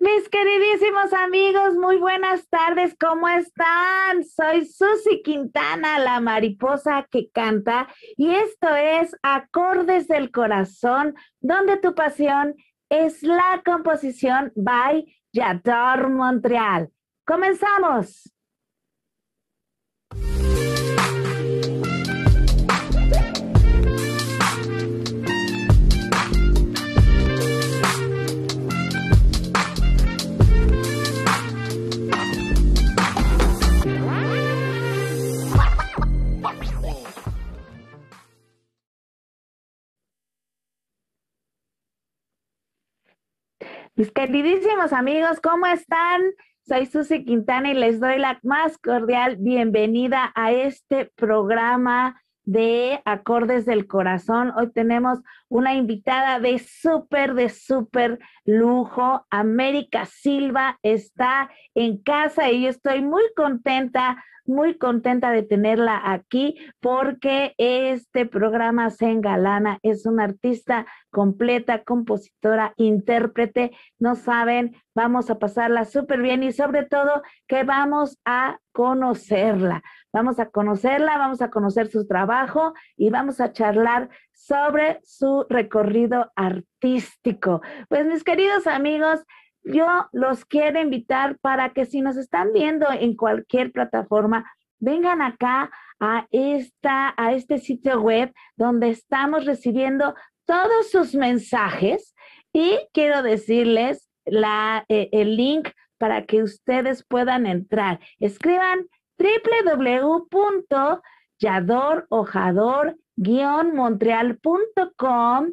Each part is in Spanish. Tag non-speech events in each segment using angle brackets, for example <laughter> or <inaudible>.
Mis queridísimos amigos, muy buenas tardes, ¿cómo están? Soy Susi Quintana, la mariposa que canta, y esto es Acordes del Corazón, donde tu pasión es la composición by Yador Montreal. Comenzamos. Mis queridísimos amigos, ¿cómo están? Soy Susi Quintana y les doy la más cordial bienvenida a este programa de Acordes del Corazón. Hoy tenemos una invitada de súper, de súper lujo. América Silva está en casa y yo estoy muy contenta muy contenta de tenerla aquí porque este programa se engalana, es una artista completa, compositora, intérprete, no saben, vamos a pasarla súper bien y sobre todo que vamos a conocerla, vamos a conocerla, vamos a conocer su trabajo y vamos a charlar sobre su recorrido artístico. Pues mis queridos amigos, yo los quiero invitar para que si nos están viendo en cualquier plataforma, vengan acá a, esta, a este sitio web donde estamos recibiendo todos sus mensajes y quiero decirles la, eh, el link para que ustedes puedan entrar. Escriban www.yadorojador-montreal.com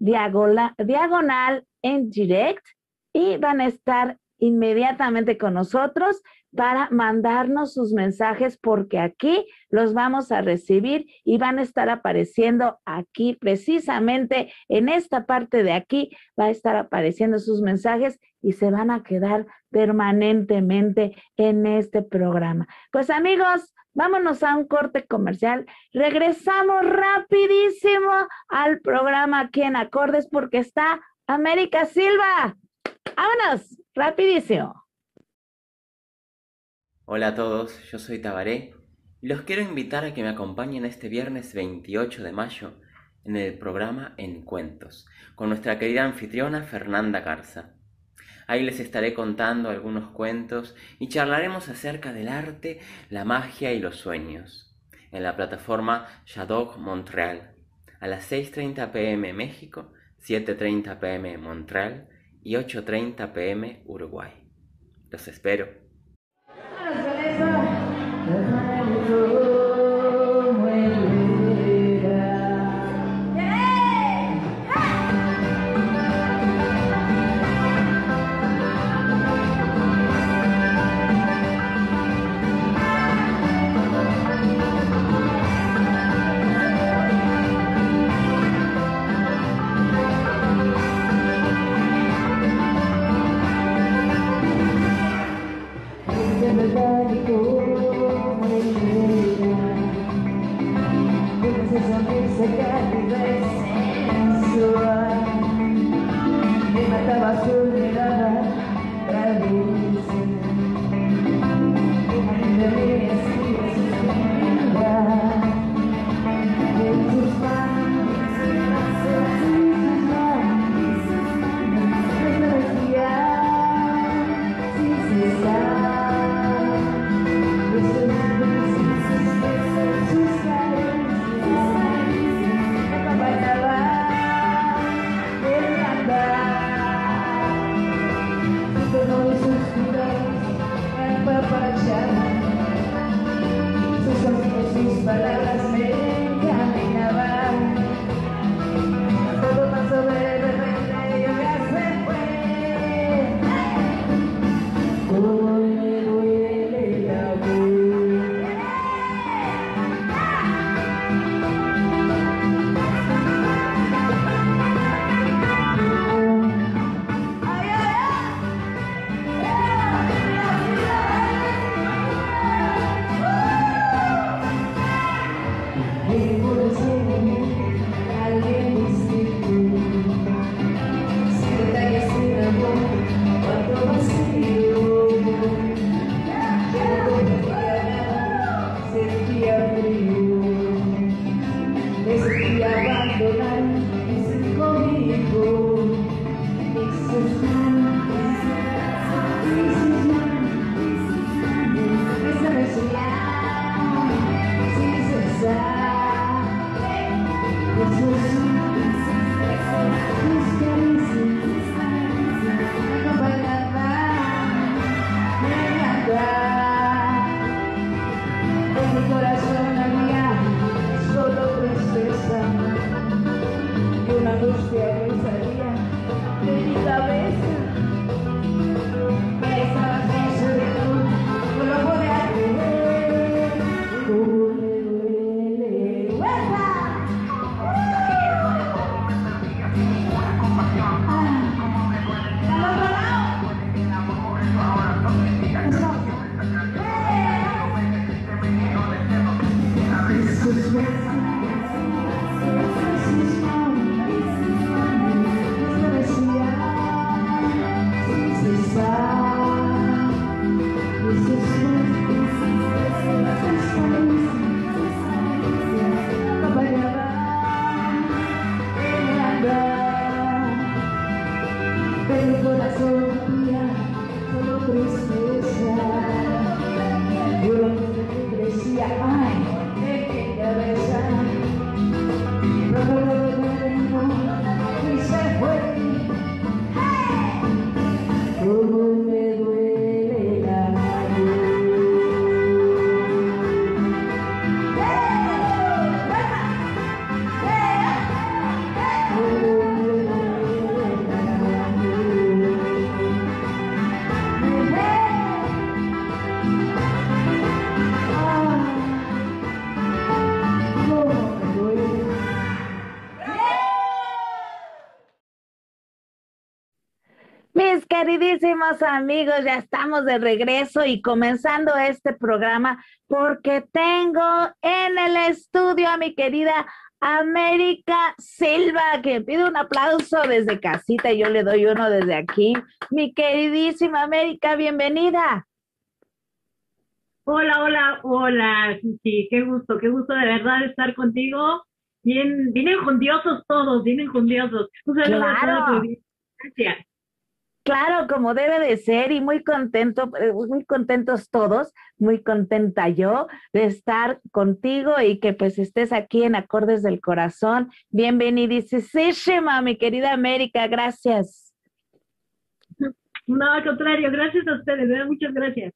diagonal, en direct y van a estar inmediatamente con nosotros para mandarnos sus mensajes porque aquí los vamos a recibir y van a estar apareciendo aquí precisamente en esta parte de aquí va a estar apareciendo sus mensajes y se van a quedar permanentemente en este programa. Pues amigos, vámonos a un corte comercial. Regresamos rapidísimo al programa aquí en Acordes porque está América Silva. ¡Vámonos! ¡Rapidísimo! Hola a todos, yo soy Tabaré y los quiero invitar a que me acompañen este viernes 28 de mayo en el programa En Cuentos con nuestra querida anfitriona Fernanda Garza. Ahí les estaré contando algunos cuentos y charlaremos acerca del arte, la magia y los sueños en la plataforma Shadow Montreal a las 6.30 pm México, 7.30 pm Montreal y 8.30 pm Uruguay. Los espero. Queridísimos amigos, ya estamos de regreso y comenzando este programa porque tengo en el estudio a mi querida América Silva, que pide un aplauso desde casita y yo le doy uno desde aquí. Mi queridísima América, bienvenida. Hola, hola, hola, sí, qué gusto, qué gusto de verdad estar contigo. Bien, bien enjundiosos todos, bien enjundiosos. Claro. Gracias. Claro, como debe de ser y muy contento, eh, muy contentos todos, muy contenta yo de estar contigo y que pues estés aquí en Acordes del Corazón. Bienvenidísima, mi querida América, gracias. No, al contrario, gracias a ustedes, muchas gracias.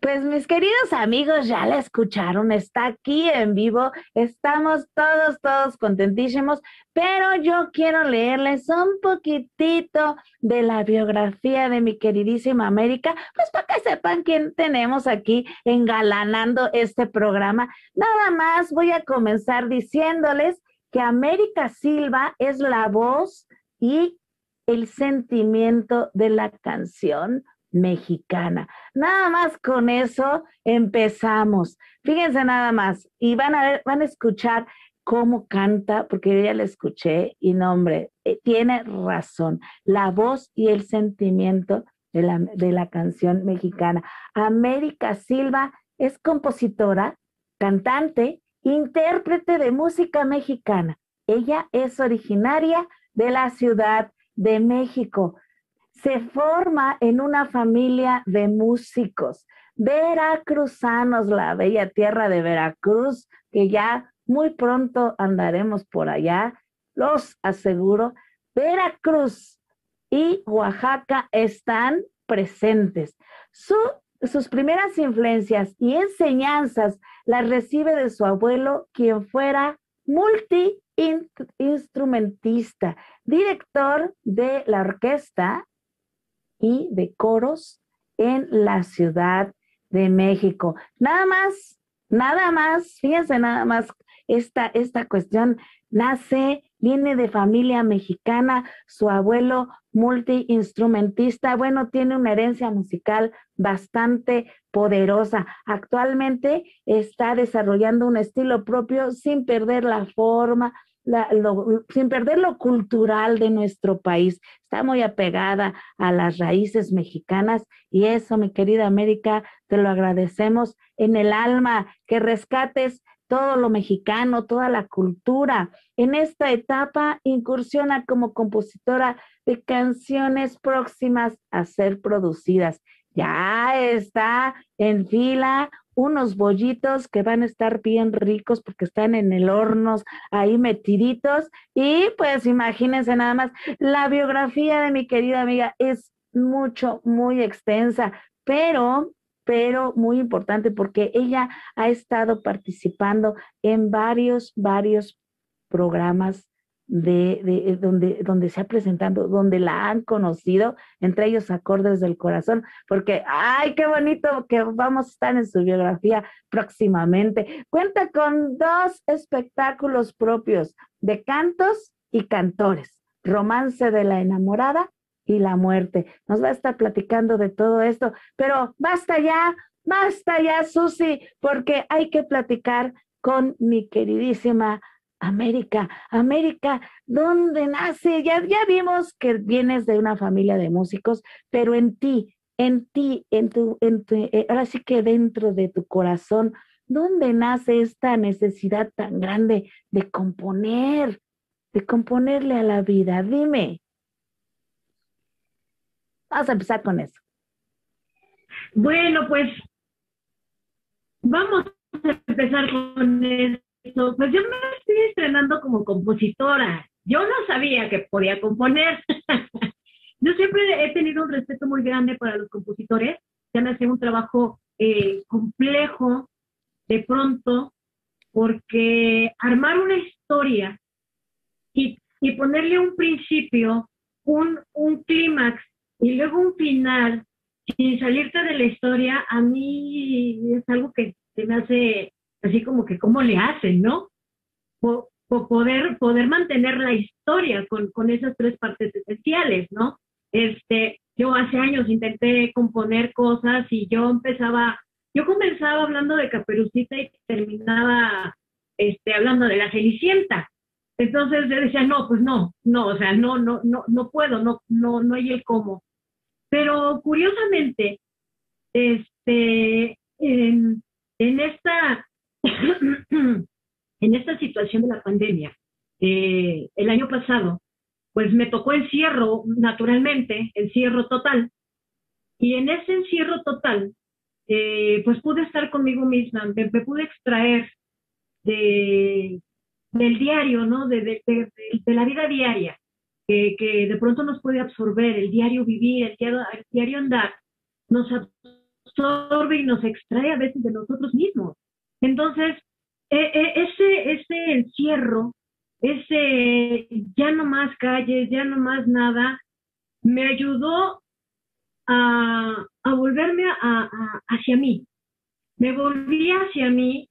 Pues mis queridos amigos, ya la escucharon, está aquí en vivo, estamos todos, todos contentísimos, pero yo quiero leerles un poquitito de la biografía de mi queridísima América, pues para que sepan quién tenemos aquí engalanando este programa. Nada más voy a comenzar diciéndoles que América Silva es la voz y el sentimiento de la canción mexicana. Nada más con eso empezamos. Fíjense nada más y van a ver, van a escuchar cómo canta, porque yo ya la escuché y no, hombre, eh, tiene razón. La voz y el sentimiento de la, de la canción mexicana. América Silva es compositora, cantante, intérprete de música mexicana. Ella es originaria de la Ciudad de México se forma en una familia de músicos veracruzanos, la bella tierra de Veracruz, que ya muy pronto andaremos por allá, los aseguro. Veracruz y Oaxaca están presentes. sus primeras influencias y enseñanzas las recibe de su abuelo, quien fuera multi-instrumentista, director de la orquesta y de coros en la Ciudad de México. Nada más, nada más, fíjense nada más, esta, esta cuestión nace, viene de familia mexicana, su abuelo multiinstrumentista, bueno, tiene una herencia musical bastante poderosa. Actualmente está desarrollando un estilo propio sin perder la forma, sin perder lo cultural de nuestro país. Está muy apegada a las raíces mexicanas y eso, mi querida América, te lo agradecemos en el alma, que rescates todo lo mexicano, toda la cultura. En esta etapa incursiona como compositora de canciones próximas a ser producidas. Ya está en fila unos bollitos que van a estar bien ricos porque están en el horno ahí metiditos. Y pues imagínense nada más, la biografía de mi querida amiga es mucho, muy extensa, pero pero muy importante porque ella ha estado participando en varios, varios programas de, de, donde, donde se ha presentado, donde la han conocido, entre ellos Acordes del Corazón, porque, ay, qué bonito que vamos a estar en su biografía próximamente. Cuenta con dos espectáculos propios de cantos y cantores, Romance de la Enamorada y la muerte. Nos va a estar platicando de todo esto, pero basta ya, basta ya, Susi, porque hay que platicar con mi queridísima América. América, ¿dónde nace? Ya, ya vimos que vienes de una familia de músicos, pero en ti, en ti, en tu, en tu, eh, ahora sí que dentro de tu corazón, ¿dónde nace esta necesidad tan grande de componer, de componerle a la vida? Dime. Vamos a empezar con eso. Bueno, pues vamos a empezar con eso. Pues yo me estoy estrenando como compositora. Yo no sabía que podía componer. <laughs> yo siempre he tenido un respeto muy grande para los compositores. Ya me hace un trabajo eh, complejo de pronto, porque armar una historia y, y ponerle un principio, un, un clímax y luego un final, sin salirte de la historia, a mí es algo que se me hace así como que cómo le hacen, ¿no? O, poder, poder mantener la historia con, con esas tres partes esenciales, ¿no? Este, yo hace años intenté componer cosas y yo empezaba, yo comenzaba hablando de Caperucita y terminaba este, hablando de la Cenicienta. Entonces yo decía, no, pues no, no, o sea, no, no, no, no puedo, no, no, no hay el cómo. Pero curiosamente, este, en, esta, <coughs> en esta situación de la pandemia, eh, el año pasado, pues me tocó encierro, naturalmente, encierro total. Y en ese encierro total, eh, pues pude estar conmigo misma, me, pude extraer de, del diario, ¿no? de, de la vida diaria que, de pronto nos puede absorber, el diario vivir, el diario, el diario andar, nos absorbe y nos extrae a veces de nosotros mismos. Entonces, e, e, ese, ese encierro, ese ya no más calles, ya no más nada, me ayudó a, a volverme a, hacia mí. Me volví hacia mí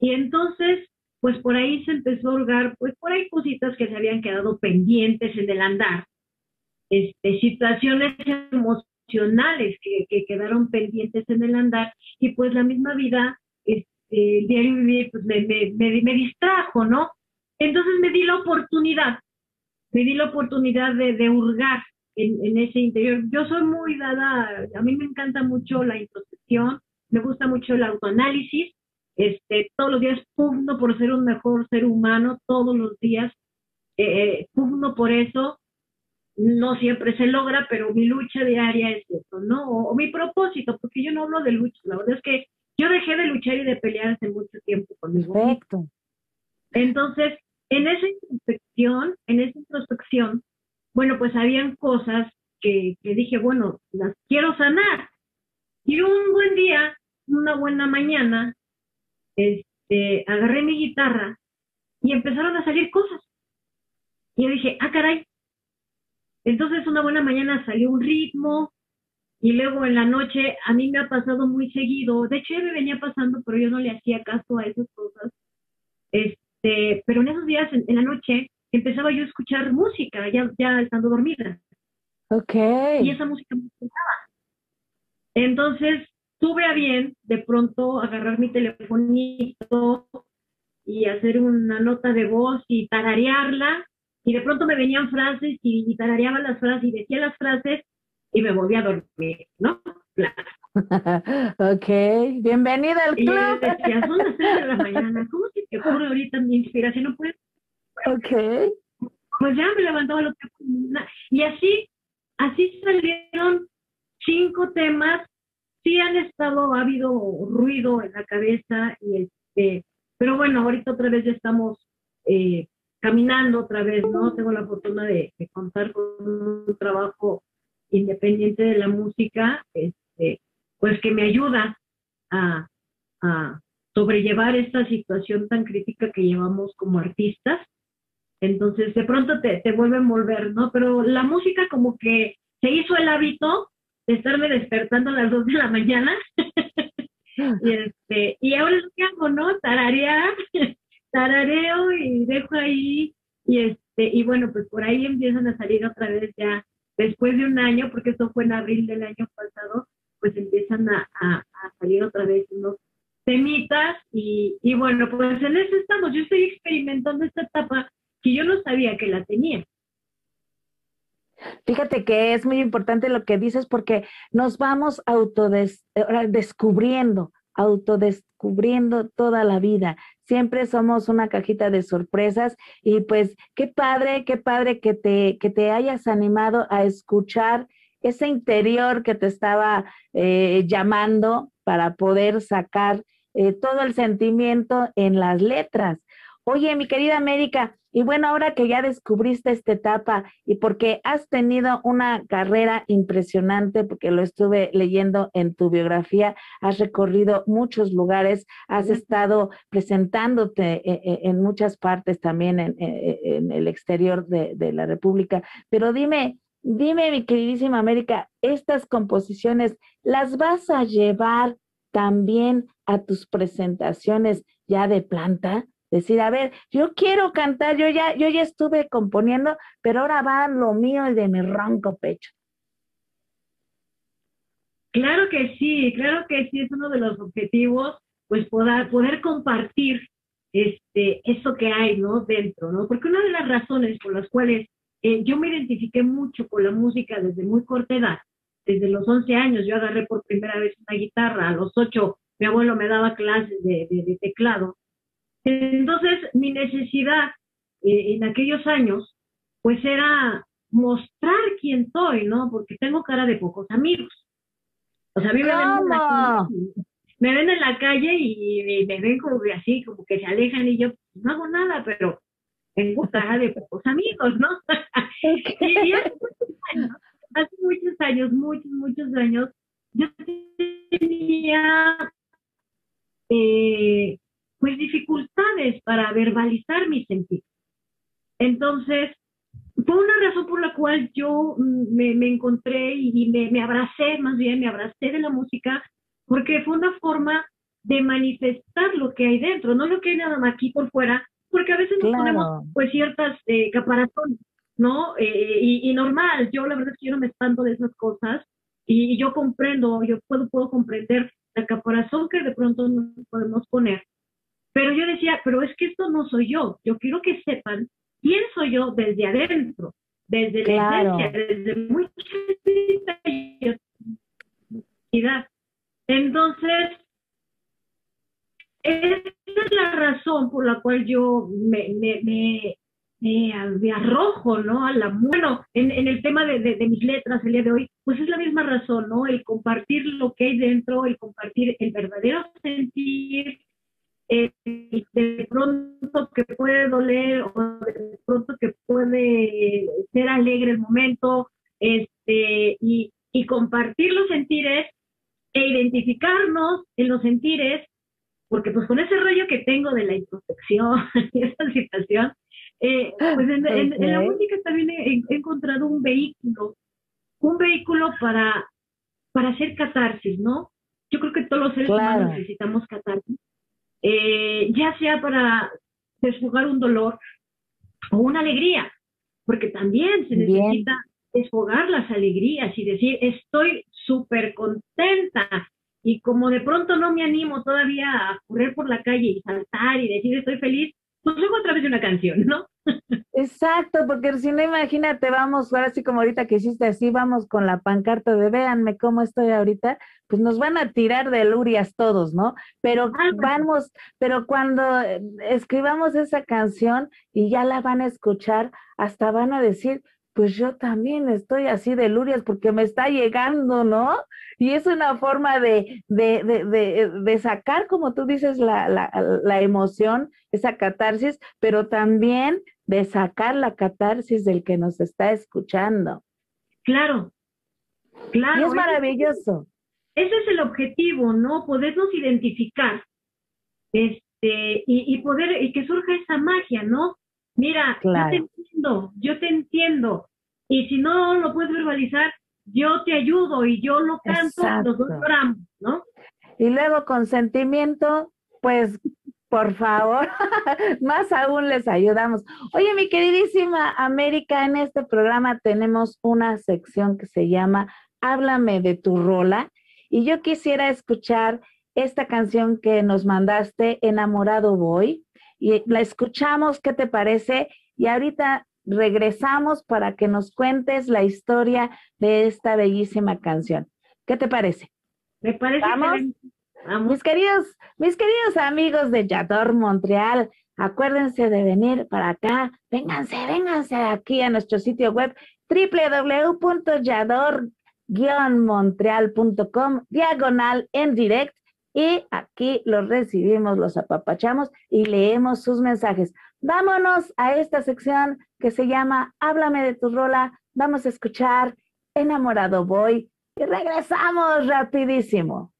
y entonces pues por ahí se empezó a hurgar, pues por ahí cositas que se habían quedado pendientes en el andar, este, situaciones emocionales que, que quedaron pendientes en el andar, y pues la misma vida, el diario vivir, pues me, me, me, distrajo, ¿no? Entonces me di la oportunidad, me di la oportunidad de, de hurgar en, en, ese interior. Yo soy muy dada, a mí me encanta mucho la introspección, me gusta mucho el autoanálisis, este, todos los días pugno por ser un mejor ser humano, todos los días eh, pugno por eso. No siempre se logra, pero mi lucha diaria es eso, ¿no? O, mi propósito, porque yo no hablo de lucha, la verdad es que yo dejé de luchar y de pelear hace mucho tiempo conmigo. Perfecto. Entonces, en esa introspección, en esa introspección, bueno, pues habían cosas que, que dije, bueno, las quiero sanar. Y un buen día, una buena mañana, este, agarré mi guitarra y empezaron a salir cosas. Y yo dije, ah, caray. Entonces una buena mañana salió un ritmo y luego en la noche a mí me ha pasado muy seguido. De hecho, ya me venía pasando, pero yo no le hacía caso a esas cosas. Este, pero en esos días, en, la noche, empezaba yo a escuchar música, ya, ya estando dormida. Ok. Y esa música me. Entonces, tuve a bien de pronto agarrar mi telefonito y hacer una nota de voz y tararearla, y de pronto me venían frases y, tarareaba las frases y decía las frases y me volví a dormir, ¿no? <laughs> ok, bienvenida al Y club. decía, son las 3 de la mañana, ¿cómo se te ocurre ahorita mi inspiración? No puedes ok, pues ya me levantaba lo que y así así salieron cinco temas sí han estado ha habido ruido en la cabeza y este pero bueno ahorita otra vez ya estamos eh, caminando otra vez no tengo la fortuna de, de, contar con un trabajo independiente de la música este pues que me ayuda a, sobrellevar esta situación tan crítica que llevamos como artistas entonces, de pronto te, te vuelve a envolver, ¿no? Pero la música como que se hizo el hábito de estarme despertando a las dos de la mañana. <laughs> y, este, y ahora lo que hago, ¿no? Tararear, <laughs> tarareo y dejo ahí. Y, este, y bueno, pues por ahí empiezan a salir otra vez ya, después de un año, porque esto fue en abril del año pasado, pues empiezan a, a, a salir otra vez unos temitas. Y, y bueno, pues en eso estamos. Yo estoy experimentando esta etapa que yo no sabía que la tenía. Fíjate que es muy importante lo que dices porque nos vamos autodescubriendo, autodescubriendo toda la vida. Siempre somos una cajita de sorpresas y pues qué padre, qué padre que te, que te hayas animado a escuchar ese interior que te estaba eh, llamando para poder sacar eh, todo el sentimiento en las letras. Oye, mi querida América, y bueno, ahora que ya descubriste esta etapa y porque has tenido una carrera impresionante, porque lo estuve leyendo en tu biografía, has recorrido muchos lugares, has estado presentándote eh, eh, en, muchas partes también en, eh, en el exterior de, de la República. Pero dime, dime, mi queridísima América, estas composiciones, ¿las vas a llevar también a tus presentaciones ya de planta? Decir, a ver, yo quiero cantar, yo ya, yo ya estuve componiendo, pero ahora va lo mío y de mi ronco pecho. Claro que sí, claro que sí, es uno de los objetivos, pues poder, poder compartir este, eso que hay, ¿no? Dentro, ¿no? Porque una de las razones por las cuales eh, yo me identifiqué mucho con la música desde muy corta edad, desde los 11 años, yo agarré por primera vez una guitarra, a los 8 mi abuelo me daba clases de, teclado, entonces, mi necesidad eh, en aquellos años, pues era mostrar quién soy, ¿no? Porque tengo cara de pocos amigos. O sea, a mí me ven, en la, me ven en la calle y, me ven como así, como que se alejan y yo pues, no hago nada, pero tengo cara de pocos amigos, ¿no? <laughs> y, hace, muchos años, hace muchos años, muchos, muchos años, yo tenía eh, pues dificultades para verbalizar mis sentidos. Entonces, fue una razón por la cual yo mm, me, me encontré y me, me, abracé, más bien me abracé de la música, porque fue una forma de manifestar lo que hay dentro, no lo que hay nada más aquí por fuera, porque a veces nos ponemos pues ciertas eh, caparazones, ¿no? Eh, y, y, normal, yo la verdad es que yo no me espanto de esas cosas y, y yo comprendo, yo puedo, puedo comprender la caparazón que de pronto nos podemos poner pero yo decía, pero es que esto no soy yo. Yo quiero que sepan quién soy yo desde adentro, desde la esencia, desde mucha Entonces, esa es la razón por la cual yo me, me, me, me, arrojo, ¿no? A la, bueno, en, en el tema de, de, de, mis letras el día de hoy, pues es la misma razón, ¿no? El compartir lo que hay dentro, el compartir el verdadero sentir, eh, de pronto que puede doler o de pronto que puede ser alegre el momento, este, y, y compartir los sentires e identificarnos en los sentires, porque pues con ese rollo que tengo de la introspección <laughs> y esa situación, eh, pues en, en, en, la música también he, he, encontrado un vehículo, un vehículo para, para hacer catarsis, ¿no? Yo creo que todos los seres claro. humanos necesitamos catarsis eh, ya sea para desfogar un dolor o una alegría, porque también se necesita desfogar las alegrías y decir, estoy súper contenta. Y como de pronto no me animo todavía a correr por la calle y saltar y decir estoy feliz, pues luego a través de una canción, ¿no? Exacto, porque si no, imagínate, vamos, ahora sí como ahorita que hiciste así, vamos con la pancarta de véanme cómo estoy ahorita, pues nos van a tirar de lurias todos, ¿no? Pero vamos, pero cuando eh, escribamos esa canción y ya la van a escuchar, hasta van a decir, pues yo también estoy así de lurias porque me está llegando, ¿no? Y es una forma de, de, de, de sacar, como tú dices, la, la, la, emoción, esa catarsis, pero también de sacar la catarsis del que nos está escuchando. Claro, claro. Y es maravilloso. Ese es el objetivo, ¿no? Podernos identificar este, y, y poder, y que surja esa magia, ¿no? Mira, yo te entiendo, yo te entiendo. Y si no lo puedes verbalizar, yo te ayudo y yo lo canto, los dos ¿no? Y luego con sentimiento, pues por favor, <laughs> más aún les ayudamos. Oye, mi queridísima América, en este programa tenemos una sección que se llama Háblame de tu rola. Y yo quisiera escuchar esta canción que nos mandaste, Enamorado Voy y la escuchamos, ¿qué te parece? Y ahorita regresamos para que nos cuentes la historia de esta bellísima canción. ¿Qué te parece? Me parece. ¿Vamos? Mis queridos, mis queridos amigos de Yador Montreal, acuérdense de venir para acá. Vénganse, vénganse aquí a nuestro sitio web www.yador-montreal.com diagonal en direct y aquí los recibimos, los apapachamos y leemos sus mensajes. Vámonos a esta sección que se llama Háblame de tu rola. Vamos a escuchar Enamorado Voy y regresamos rapidísimo.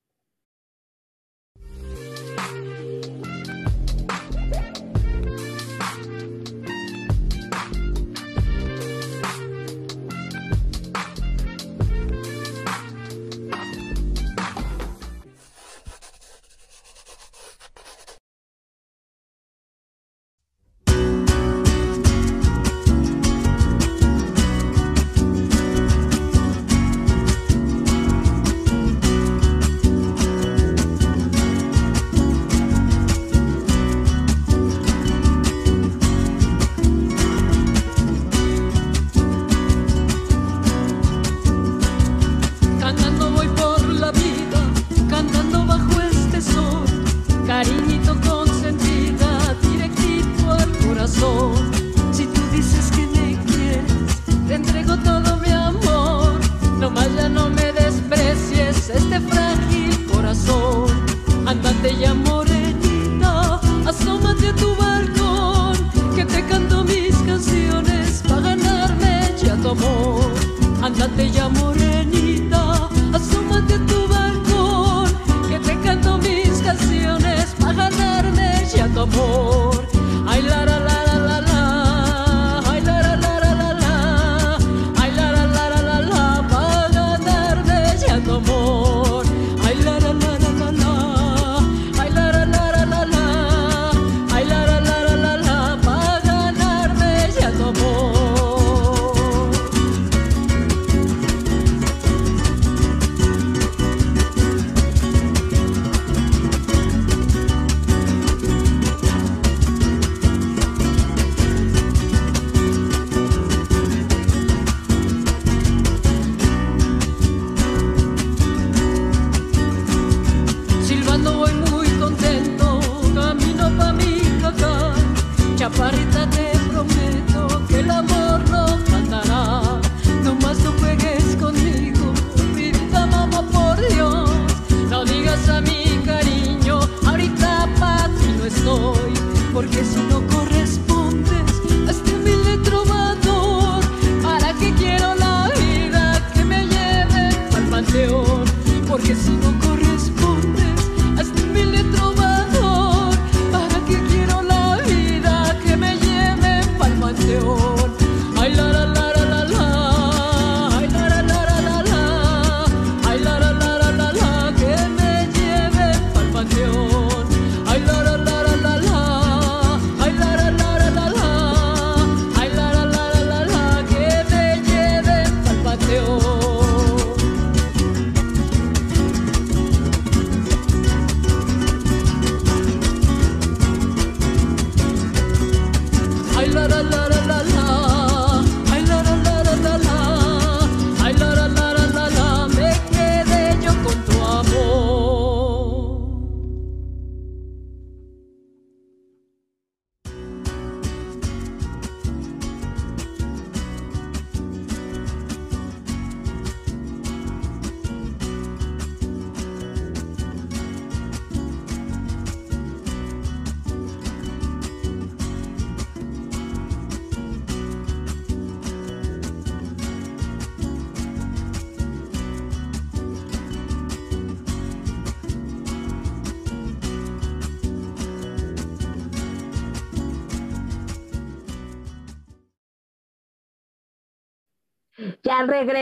La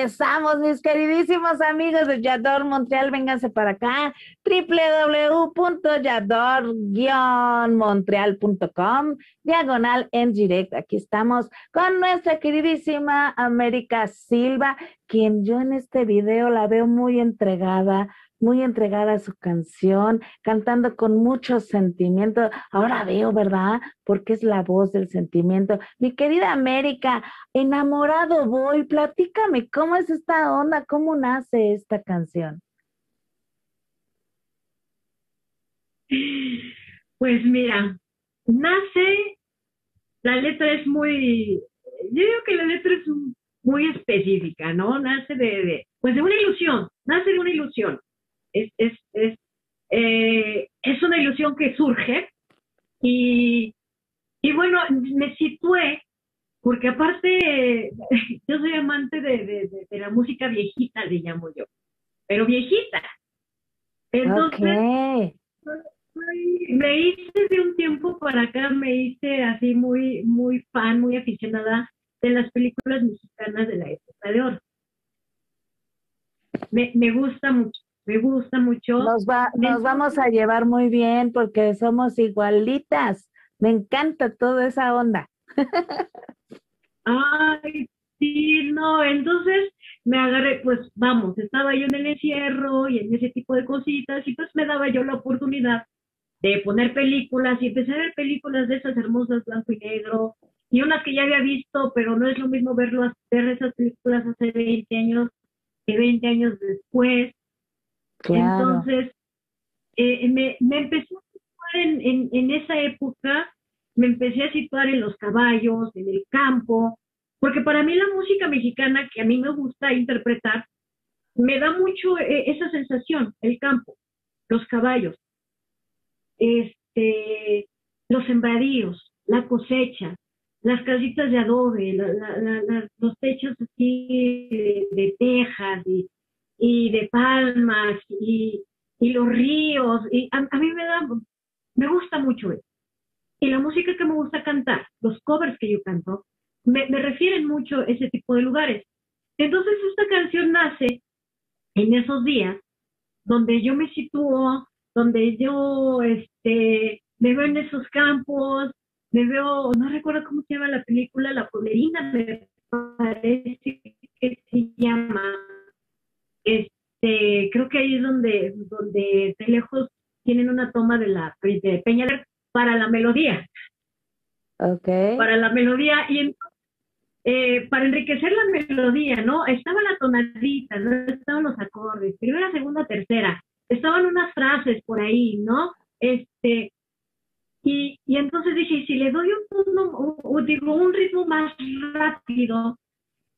regresamos, mis queridísimos amigos de Yador Montreal. Vénganse para acá. www.yador-montreal.com diagonal en directo. Aquí estamos con nuestra queridísima América Silva, quien yo en este video la veo muy entregada, muy entregada a su canción, cantando con mucho sentimiento. Ahora veo, ¿verdad? Porque es la voz del sentimiento. Mi querida América, enamorado voy, platícame, ¿cómo es esta onda? ¿Cómo nace esta canción? Pues mira, nace, la letra es muy, yo digo que la letra es muy específica, ¿no? Nace de, de pues de una ilusión, nace de una ilusión es, es, es, eh, es una ilusión que surge y, y bueno, me situé porque aparte <laughs> yo soy amante de, de, de, la música viejita, le llamo yo, pero viejita. Entonces, me hice de un tiempo para acá, me hice así muy, muy fan, muy aficionada de las películas mexicanas de la época de oro. Me, me gusta mucho me gusta mucho. Nos, va, nos vamos a llevar muy bien porque somos igualitas. Me encanta toda esa onda. Ay, sí, no, entonces me agarré, pues vamos, estaba yo en el encierro y en ese tipo de cositas y pues me daba yo la oportunidad de poner películas y empecé a ver películas de esas hermosas blanco y negro y unas que ya había visto, pero no es lo mismo verlo, ver esas películas hace 20 años que 20 años después. Entonces, eh, me, me, empecé a situar en, en, esa época, me empecé a situar en los caballos, en el campo, porque para mí la música mexicana que a mí me gusta interpretar, me da mucho eh, esa sensación, el campo, los caballos, este, los sembradíos, la cosecha, las casitas de adobe, la, los techos así de, de tejas y y de palmas y, y los ríos. Y a, mí me da, me gusta mucho eso. Y la música que me gusta cantar, los covers que yo canto, me, me refieren mucho a ese tipo de lugares. Entonces esta canción nace en esos días donde yo me sitúo, donde yo este, me veo en esos campos, me veo, no recuerdo cómo se llama la película, La Pueblerina, me parece que se llama, este, creo que ahí es donde, donde de lejos tienen una toma de la de Peña para la melodía. Okay. Para la melodía y eh, para enriquecer la melodía, ¿no? Estaba la tonadita, ¿no? Estaban los acordes, primera, segunda, tercera, estaban unas frases por ahí, ¿no? Este, y, y entonces dije, si le doy un, digo, un ritmo más rápido,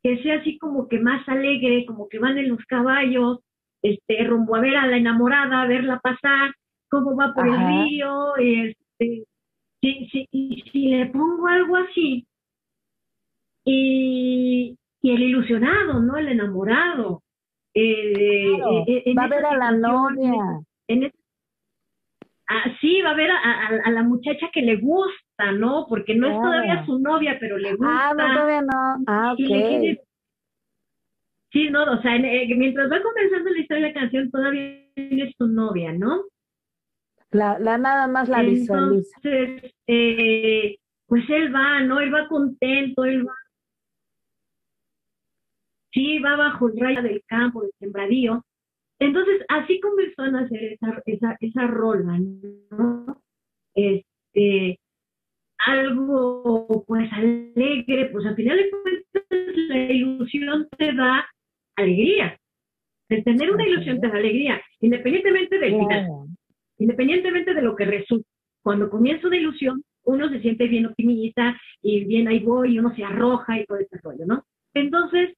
que sea así como que más alegre, como que van en los caballos, este, rumbo a ver a la enamorada, a verla pasar, cómo va por el río, este, si, si, y si le pongo algo así, y, y el ilusionado, ¿no? El enamorado. Eh, eh va a ver a la novia. En, ah, sí, va a ver a, a, la muchacha que le gusta, ¿no? Porque no es todavía su novia, pero le gusta. Ah, no, todavía no. Ah, ok. Sí, no, o sea, eh, mientras va comenzando la historia de la canción, todavía es su novia, ¿no? La, la nada más la visualiza. Entonces, eh, pues él va, ¿no? Él va contento, él va. Sí, va bajo el rayo del campo, del sembradío. Entonces, así comenzó a nacer esa, esa, esa rola, ¿no? Este, algo pues alegre, pues al final de cuentas la ilusión te da alegría. El tener una ilusión te da alegría, independientemente del final, independientemente de lo que resulta. Cuando comienza una ilusión, uno se siente bien optimista y bien ahí voy y uno se arroja y todo ese rollo, ¿no? Entonces,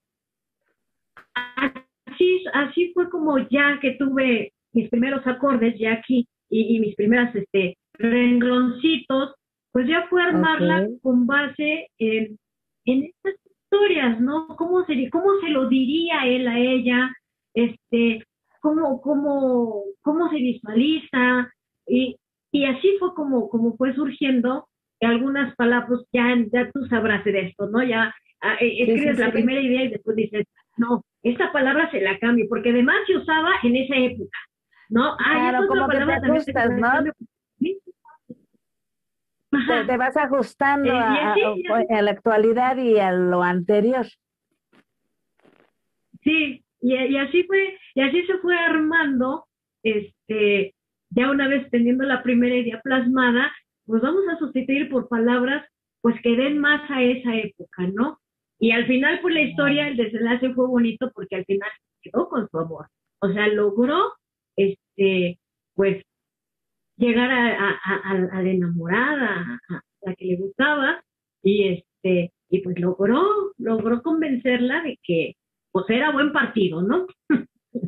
así, así fue como ya que tuve mis primeros acordes ya aquí y, mis primeras este, rengloncitos, pues ya fue armarla con base en, en estas historias, ¿no? ¿Cómo se, cómo se lo diría él a ella? Este, cómo, cómo, cómo se visualiza. Y, y así fue como, como fue surgiendo algunas palabras, ya, ya tú sabrás de esto, ¿no? Ya ah, eh, escribes la primera idea y después dices, no, esta palabra se la cambio, porque además se usaba en esa época, ¿no? Ah, claro, como que te ajustas, ¿no? Te, vas ajustando eh, a, la actualidad y a lo anterior. Sí, y, y, así fue, y así se fue armando, este, ya una vez teniendo la primera idea plasmada, pues vamos a sustituir por palabras pues que den más a esa época, ¿no? Y al final, pues la historia, el desenlace fue bonito porque al final quedó con su amor. O sea, logró, este, pues, llegar a, a, la enamorada, a, la que le gustaba, y este, y pues logró, logró convencerla de que, pues era buen partido, ¿no?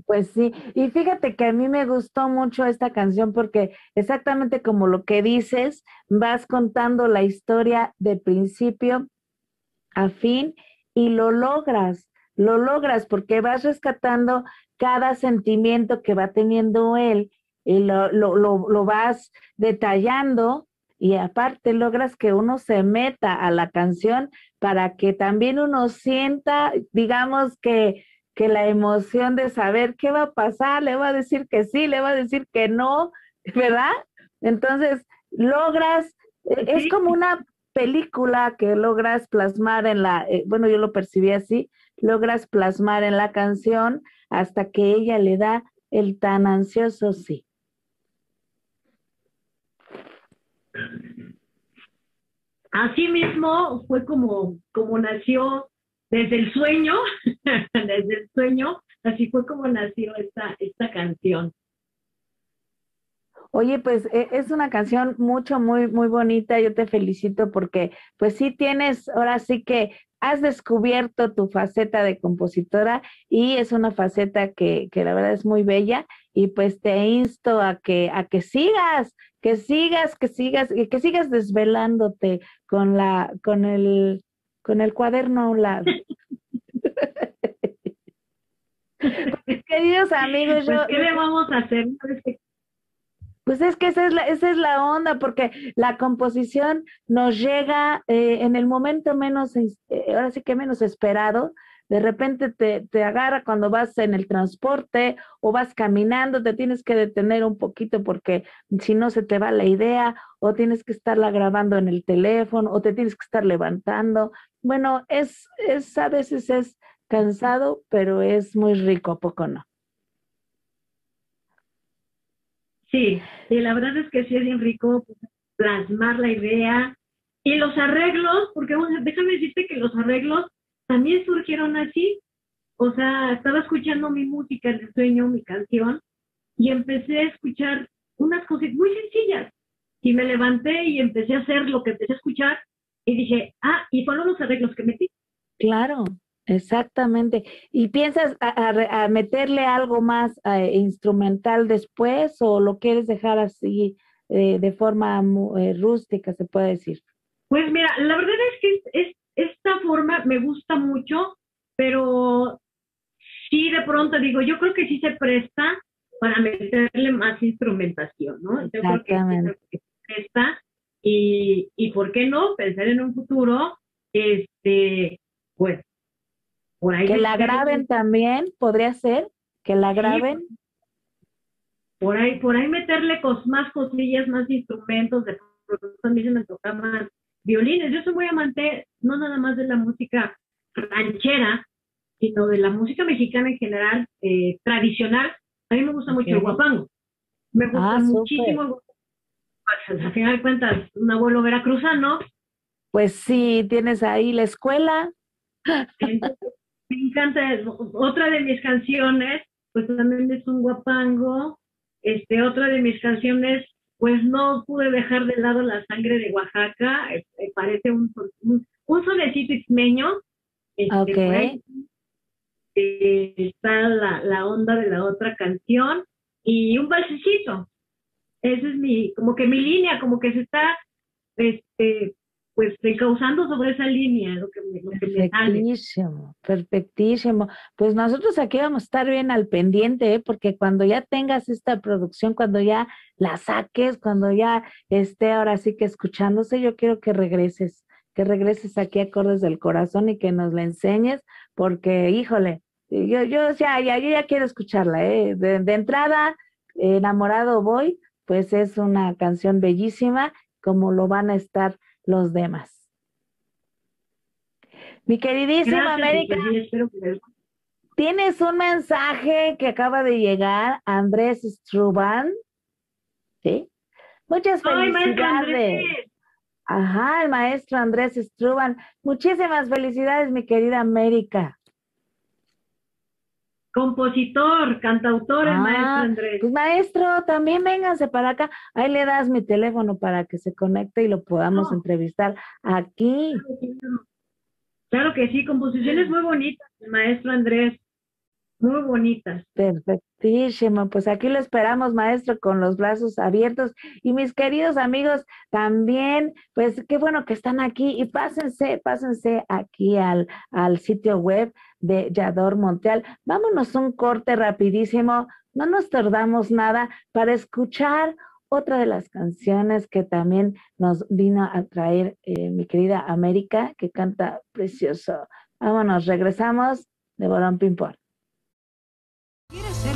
Pues sí, y fíjate que a mí me gustó mucho esta canción porque exactamente como lo que dices, vas contando la historia de principio a fin y lo logras, lo logras porque vas rescatando cada sentimiento que va teniendo él y lo, lo, lo, lo vas detallando y aparte logras que uno se meta a la canción para que también uno sienta, digamos que que la emoción de saber qué va a pasar, le va a decir que sí, le va a decir que no, ¿verdad? Entonces, logras, e, es como una película que logras plasmar en la, eh, bueno, yo lo percibí así, logras plasmar en la canción hasta que ella le da el tan ansioso sí. Así mismo fue como, como nació desde el sueño, <laughs> desde el sueño, así fue como nació esta, esta canción. Oye, pues e, es una canción mucho, muy, muy bonita. Yo te felicito porque, pues sí tienes, ahora sí que has descubierto tu faceta de compositora y es una faceta que, que la verdad es muy bella y pues te insto a que, a que sigas, que sigas, que sigas, que sigas desvelándote con la, con el, con el cuaderno a un lado. <laughs> <laughs> Queridos amigos, pues, ¿qué le vamos a hacer? Pues es que esa es la, esa es la onda, porque la composición nos llega eh, en el momento menos, eh, ahora sí que menos esperado, de repente te, te, agarra cuando vas en el transporte o vas caminando, te tienes que detener un poquito porque si no se te va la idea o tienes que estarla grabando en el teléfono o te tienes que estar levantando. Bueno, es, es a veces es cansado, pero es muy rico, ¿a poco no? Sí, y la verdad es que sí es bien rico plasmar la idea y los arreglos, porque déjame decirte que los arreglos también surgieron así. O sea, estaba escuchando mi música el sueño, mi canción, y empecé a escuchar unas cosas muy sencillas. Y me levanté y empecé a hacer lo que empecé a escuchar y dije, ah, y fueron los arreglos que metí. Claro, exactamente. ¿Y piensas a, meterle algo más eh, instrumental después o lo quieres dejar así eh, de forma eh, rústica, se puede decir? Pues mira, la verdad es que es, esta forma me gusta mucho, pero sí de pronto digo, yo creo que sí se presta para meterle más instrumentación, ¿no? Yo creo que, se presta y, y por qué no pensar en un futuro, este, pues, por ahí. Que la graben también, podría ser, que la graben. por ahí, por ahí meterle más cosillas, más instrumentos, de también se me tocaban violines. Yo soy muy amante, no nada más de la música ranchera, sino de la música mexicana en general, eh, tradicional. A mí me gusta mucho el guapango. Me gusta ah, muchísimo el guapango. Pues, al final de cuentas, un abuelo veracruzano. Pues sí, tienes ahí la escuela. Me encanta. Otra de mis canciones, pues también es un guapango. Este, otra de mis canciones pues no pude dejar de lado la sangre de Oaxaca, eh, eh, parece un, un, un solecito ismeño. Este, eh, está la, la, onda de la otra canción y un balsecito. Esa es mi, como que mi línea, como que se está este, pues causando sobre esa línea lo que, me, perfectísimo, perfectísimo. Pues nosotros aquí vamos a estar bien al pendiente, ¿eh? porque cuando ya tengas esta producción, cuando ya la saques, cuando ya esté ahora sí que escuchándose, yo quiero que regreses, que regreses aquí a Acordes del Corazón y que nos la enseñes, porque, híjole, yo, yo, ya, ya, yo ya quiero escucharla, ¿eh? De, de entrada, enamorado voy, pues es una canción bellísima, como lo van a estar los demás. Mi queridísima América, tienes un mensaje que acaba de llegar, Andrés Struban, ¿sí? Muchas felicidades. Ajá, el maestro Andrés Struban. Muchísimas felicidades, mi querida América. Compositor, cantautor, el ah, maestro Andrés. Pues maestro, también vénganse para acá. Ahí le das mi teléfono para que se conecte y lo podamos entrevistar aquí. Claro que sí, composiciones muy bonitas, el maestro Andrés. Muy bonitas. Perfectísimo. Pues aquí lo esperamos, maestro, con los brazos abiertos. Y mis queridos amigos, también, pues qué bueno que están aquí. Y pásense, pásense aquí al, al sitio web de Yador Monteal. Vámonos un corte rapidísimo. No nos tardamos nada para escuchar otra de las canciones que también nos vino a traer eh, mi querida América, que canta precioso. Vámonos, regresamos de Borón Pimpón.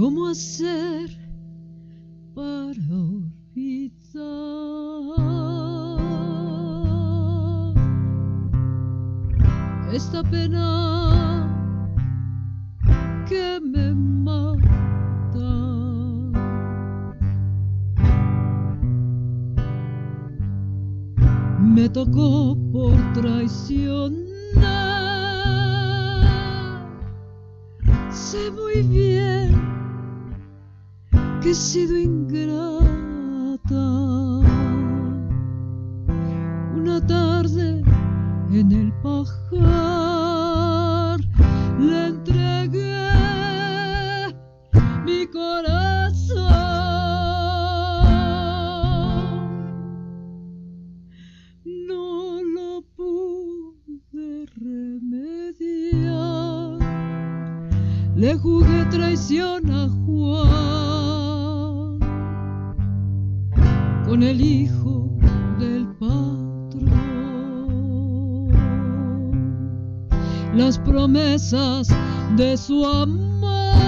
¿Cómo hacer para olvidar esta pena que me mata? Me tocó por traición. Sé muy bien que he sido ingrata. Una tarde en el pajar le entregué mi corazón. No lo pude remediar. Le jugué traición a Juan. Con el hijo del patrón. Las promesas de su amor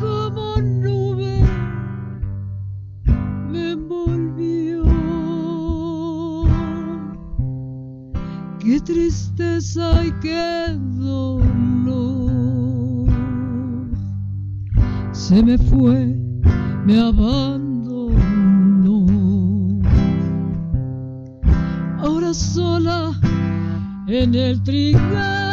como nube me envolvió. Qué tristeza y qué dolor. Se me fue, me abandonó sola en el trigal,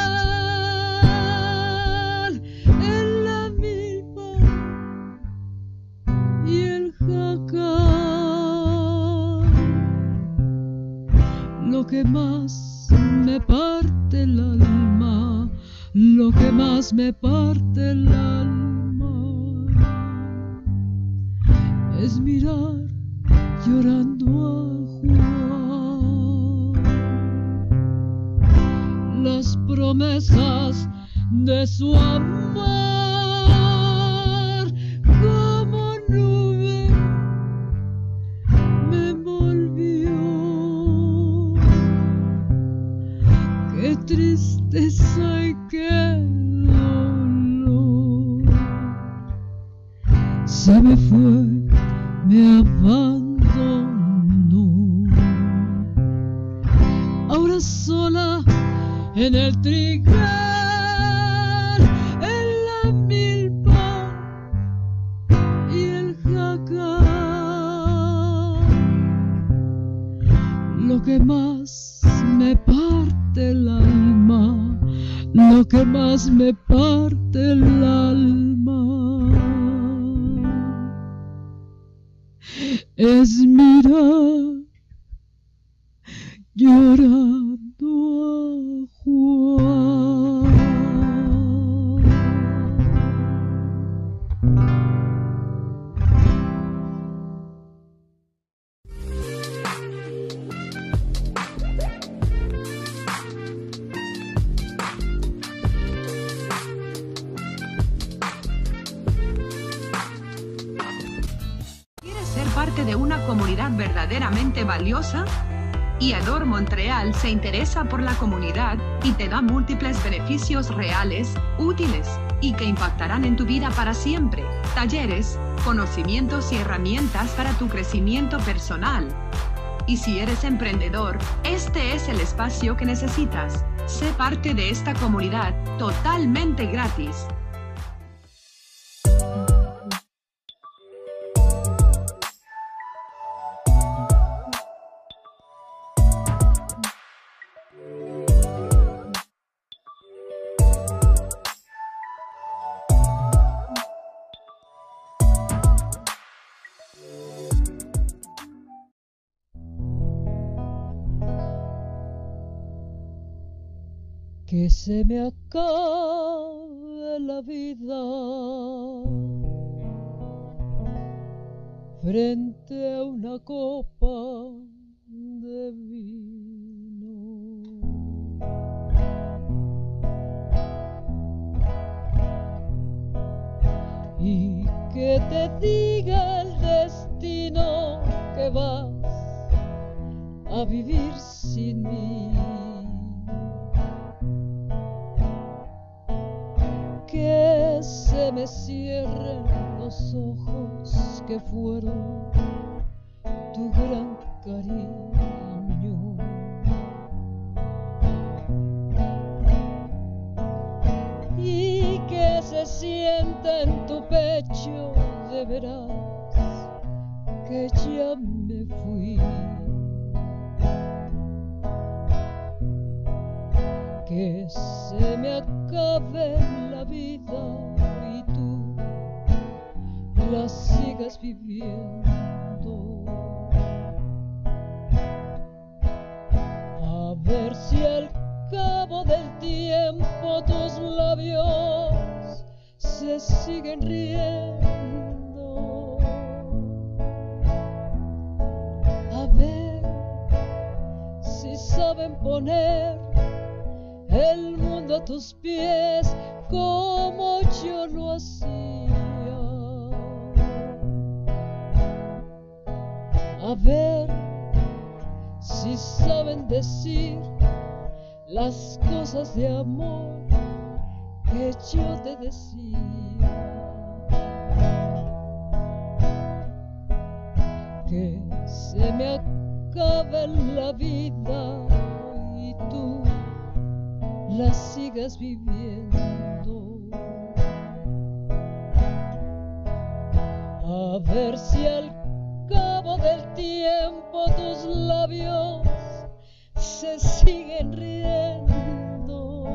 y que impactarán en tu vida para siempre. Talleres, conocimientos y herramientas para tu crecimiento personal. Y si eres emprendedor, este es el espacio que necesitas. Sé parte de esta comunidad totalmente gratis. Se me acabe la vida frente a una copa de vino. Y que te diga el destino que vas a vivir sin mí. Me cierren los ojos que fueron tu gran cariño. Y que se sienta en tu pecho de veras que ya me fui. Que se me acabe la vida la sigas viviendo. A ver si al cabo del tiempo tus labios se siguen riendo. A ver si saben poner el mundo a tus pies como yo lo hacía. Ver si saben decir las cosas de amor que yo te decía. Que se me acabe la vida y tú la sigas viviendo. A ver si al del tiempo tus labios se siguen riendo.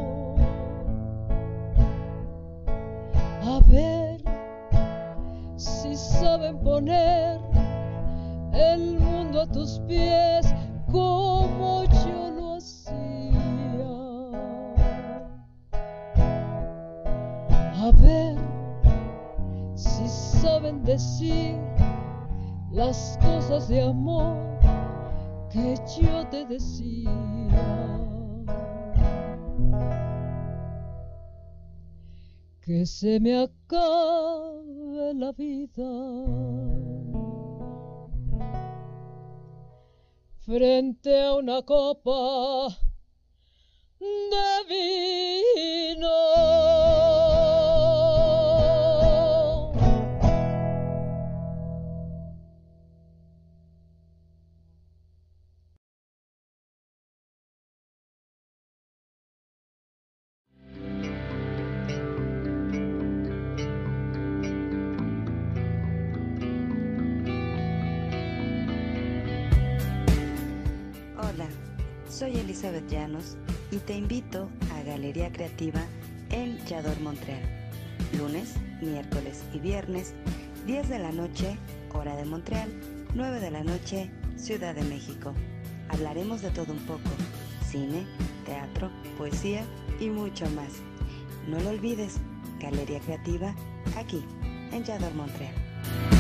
A ver si saben poner el mundo a tus pies como yo lo hacía. A ver si saben decir las cosas de amor que yo te decía. Que se me acabe la vida frente a una copa de vino. Soy Elizabeth Llanos y te invito a Galería Creativa en Yador Montreal. Lunes, miércoles y viernes, 10 de la noche, hora de Montreal, 9 de la noche, Ciudad de México. Hablaremos de todo un poco, cine, teatro, poesía y mucho más. No lo olvides, Galería Creativa, aquí, en Yador Montreal.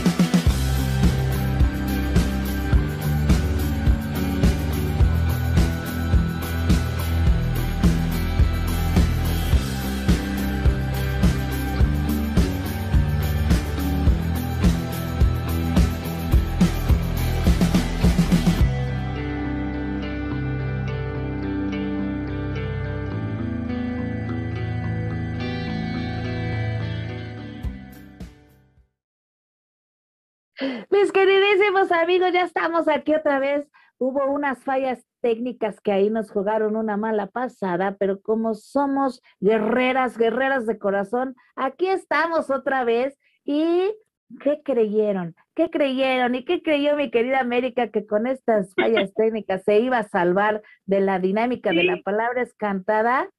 Amigos, ya estamos aquí otra vez. Hubo unas fallas técnicas que ahí nos jugaron una mala pasada, pero como somos guerreras, guerreras de corazón, aquí estamos otra vez y ¿qué creyeron? ¿Qué creyeron? ¿Y qué creyó mi querida América que con estas fallas <laughs> técnicas se iba a salvar de la dinámica de la palabra escantada?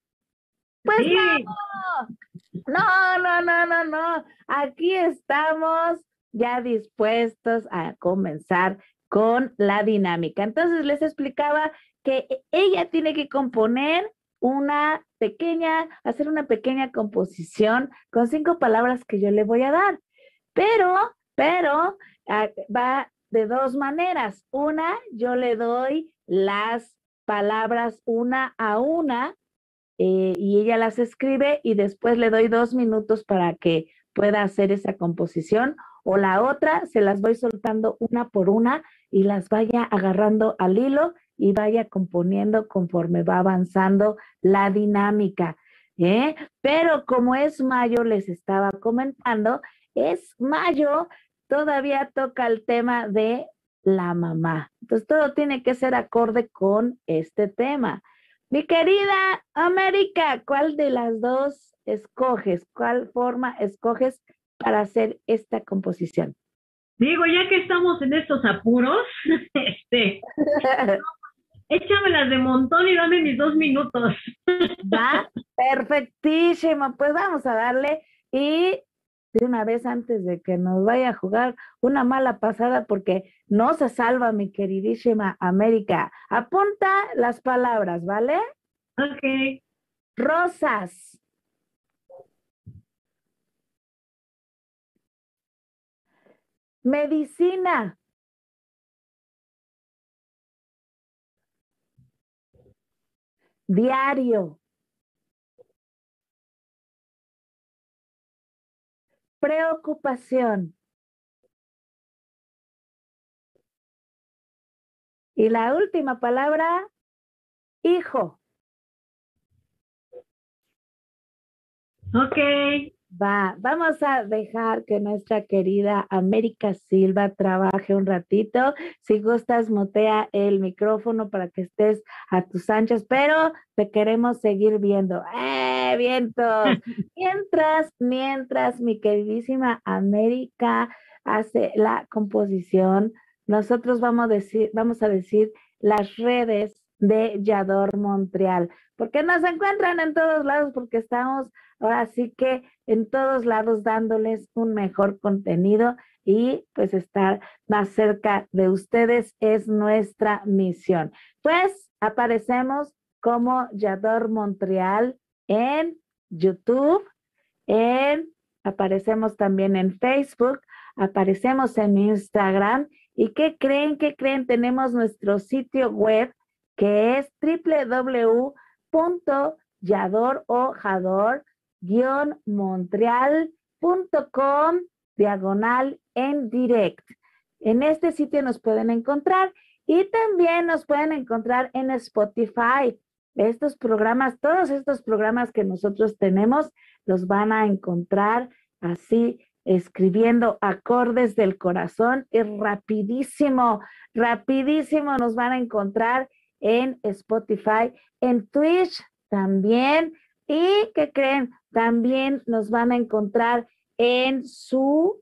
Pues no, no, no, no, no, no. Aquí estamos ya dispuestos a comenzar con la dinámica. Entonces les explicaba que ella tiene que componer una pequeña, hacer una pequeña composición con cinco palabras que yo le voy a dar. Pero, pero ah, va de dos maneras. Una, yo le doy las palabras una a una eh, y ella las escribe y después le doy dos minutos para que pueda hacer esa composición o la otra se las voy soltando una por una y las vaya agarrando al hilo y vaya componiendo conforme va avanzando la dinámica. ¿eh? Pero como es mayo, les estaba comentando, es mayo, todavía toca el tema de la mamá. Entonces todo tiene que ser acorde con este tema. Mi querida América, ¿cuál de las dos escoges? ¿Cuál forma escoges para hacer esta composición? Digo, ya que estamos en estos apuros, <laughs> este, échamelas de montón y dame mis dos minutos. Va, perfectísimo. Pues vamos a darle y de una vez antes de que nos vaya a jugar una mala pasada, porque no se salva mi queridísima América. Apunta las palabras, ¿vale? Ok. Rosas. Medicina. Diario. Preocupación. Y la última palabra, hijo. Ok. Va, vamos a dejar que nuestra querida América Silva trabaje un ratito. Si gustas, motea el micrófono para que estés a tus anchas, pero te queremos seguir viendo. ¡Eh, vientos! <laughs> mientras, mientras mi queridísima América hace la composición, nosotros vamos a decir, vamos a decir las redes de Yador Montreal, porque nos encuentran en todos lados, porque estamos ahora sí que en todos lados dándoles un mejor contenido y pues estar más cerca de ustedes es nuestra misión. Pues aparecemos como Yador Montreal en YouTube, en, aparecemos también en Facebook, aparecemos en Instagram. ¿Y qué creen? ¿Qué creen? Tenemos nuestro sitio web que es www.yadorojador-montreal.com diagonal en direct. En este sitio nos pueden encontrar y también nos pueden encontrar en Spotify. Estos programas, todos estos programas que nosotros tenemos, los van a encontrar así escribiendo acordes del corazón y rapidísimo, rapidísimo nos van a encontrar en Spotify, en Twitch también. ¿Y qué creen? También nos van a encontrar en su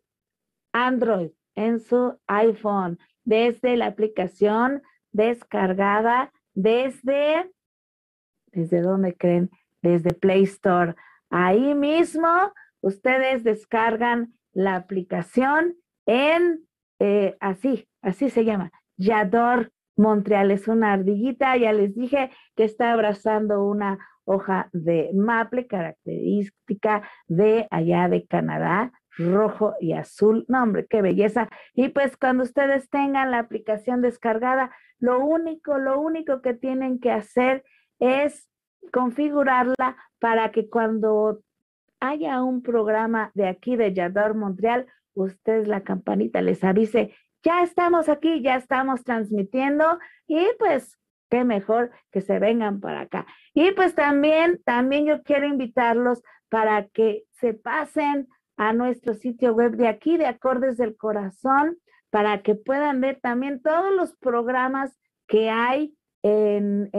Android, en su iPhone, desde la aplicación descargada desde, ¿desde dónde creen? Desde Play Store. Ahí mismo ustedes descargan la aplicación en, eh, así, así se llama, Yador Montreal es una ardillita, ya les dije que está abrazando una hoja de maple característica de allá de Canadá, rojo y azul. No, hombre, qué belleza. Y pues cuando ustedes tengan la aplicación descargada, lo único, lo único que tienen que hacer es configurarla para que cuando haya un programa de aquí de Yador Montreal, ustedes la campanita les avise ya estamos aquí, ya estamos transmitiendo y pues qué mejor que se vengan para acá. Y pues también, también yo quiero invitarlos para que se pasen a nuestro sitio web de aquí, de Acordes del Corazón, para que puedan ver también todos los programas que hay en,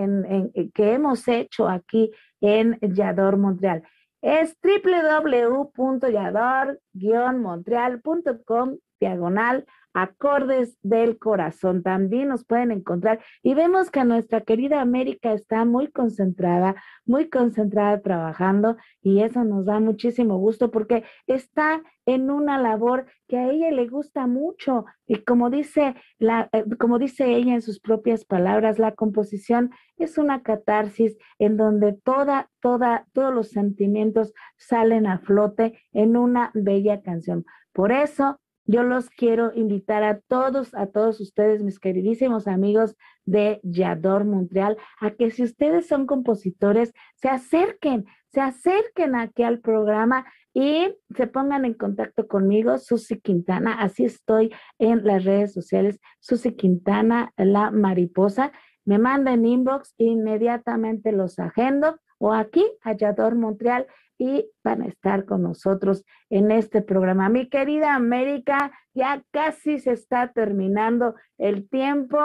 que hemos hecho aquí en Yador Montreal. Es www.yador-montreal.com diagonal acordes del corazón. También nos pueden encontrar y vemos que nuestra querida América está muy concentrada, muy concentrada trabajando y eso nos da muchísimo gusto porque está en una labor que a ella le gusta mucho y como dice la eh, como dice ella en sus propias palabras, la composición es una catarsis en donde toda toda todos los sentimientos salen a flote en una bella canción. Por eso yo los quiero invitar a todos, a todos ustedes, mis queridísimos amigos de Yador Montreal, a que si ustedes son compositores, se acerquen, se acerquen aquí al programa y se pongan en contacto conmigo, Susi Quintana, así estoy en las redes sociales, Susi Quintana, la mariposa, me mandan inbox, inmediatamente los agendo o aquí, a Yador Montreal, y van a estar con nosotros en este programa. Mi querida América, ya casi se está terminando el tiempo.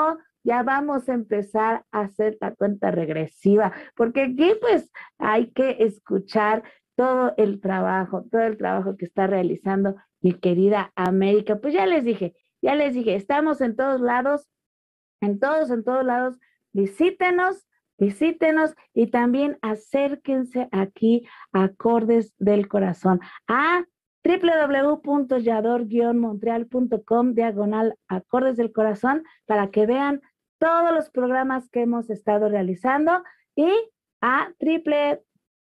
Ya vamos a empezar a hacer la cuenta regresiva, porque aquí pues hay que escuchar todo el trabajo, todo el trabajo que está realizando mi querida América. Pues ya les dije, ya les dije, estamos en todos lados, en todos, en todos lados. Visítenos, visítenos y también acérquense aquí a Acordes del Corazón a www.yador-montreal.com diagonal Acordes del Corazón para que vean todos los programas que hemos estado realizando y a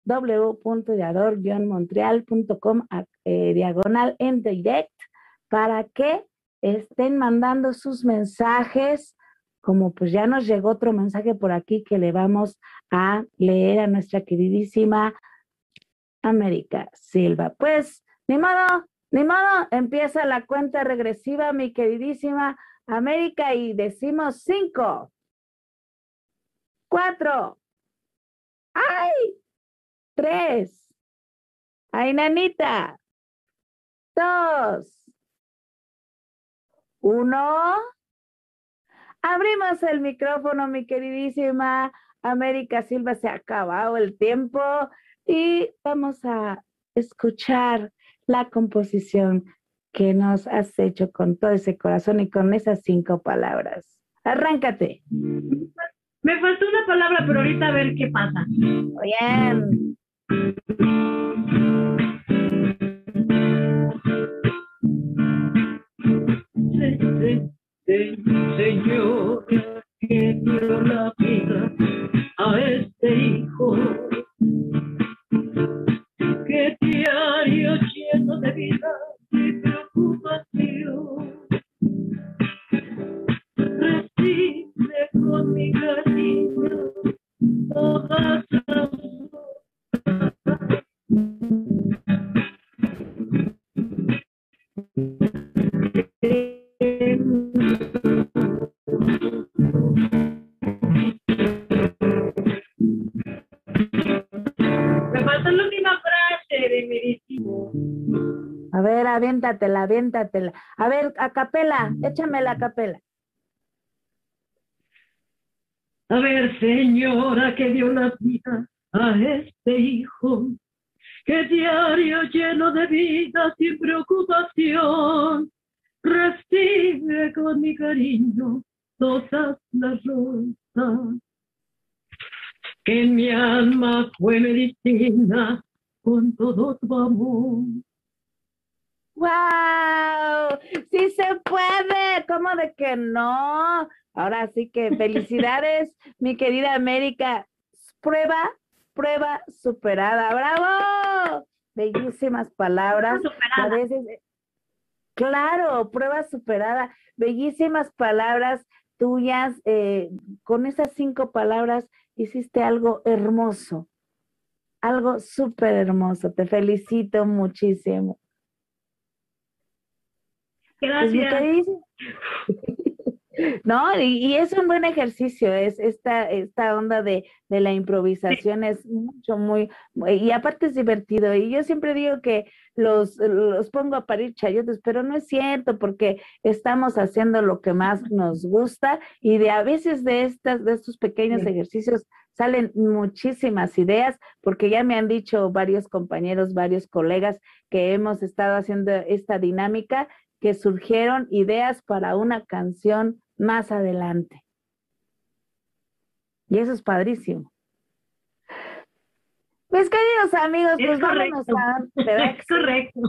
www.yador-montreal.com eh, diagonal en direct para que estén mandando sus mensajes como pues ya nos llegó otro mensaje por aquí que le vamos a leer a nuestra queridísima América Silva. Pues ni modo, ni modo, empieza la cuenta regresiva, mi queridísima América, y decimos cinco, cuatro, ay, tres, ay, nanita, dos, uno. Abrimos el micrófono, mi queridísima América Silva, se ha acabado el tiempo y vamos a escuchar la composición que nos has hecho con todo ese corazón y con esas cinco palabras. Arráncate. Me faltó una palabra, pero ahorita a ver qué pasa. Bien. Señor, que dio aviéntatela, aviéntatela. A ver, a capela, échame la capela. A ver, señora, que dio la vida a este hijo, que diario lleno de vida sin preocupación, recibe con mi cariño todas las rosas. Que mi alma fue medicina con todo tu amor. ¡Wow! Sí se puede, ¿cómo de que no? Ahora sí que felicidades, <laughs> mi querida América. Prueba, prueba superada. ¡Bravo! Bellísimas palabras. claro, prueba superada. Bellísimas palabras tuyas. Eh, con esas cinco palabras hiciste algo hermoso. Algo súper hermoso. Te felicito muchísimo. Gracias. <laughs> No, y, es un buen ejercicio, es esta, esta onda de, de la improvisación es mucho, muy, y aparte es divertido. Y yo siempre digo que los, los pongo a parir chayotes, pero no es cierto, porque estamos haciendo lo que más nos gusta y de a veces de estas, de estos pequeños ejercicios salen muchísimas ideas, porque ya me han dicho varios compañeros, varios colegas que hemos estado haciendo esta dinámica que surgieron ideas para una canción más adelante. Y eso es padrísimo. Mis queridos amigos, pues vámonos a... <laughs> Es correcto.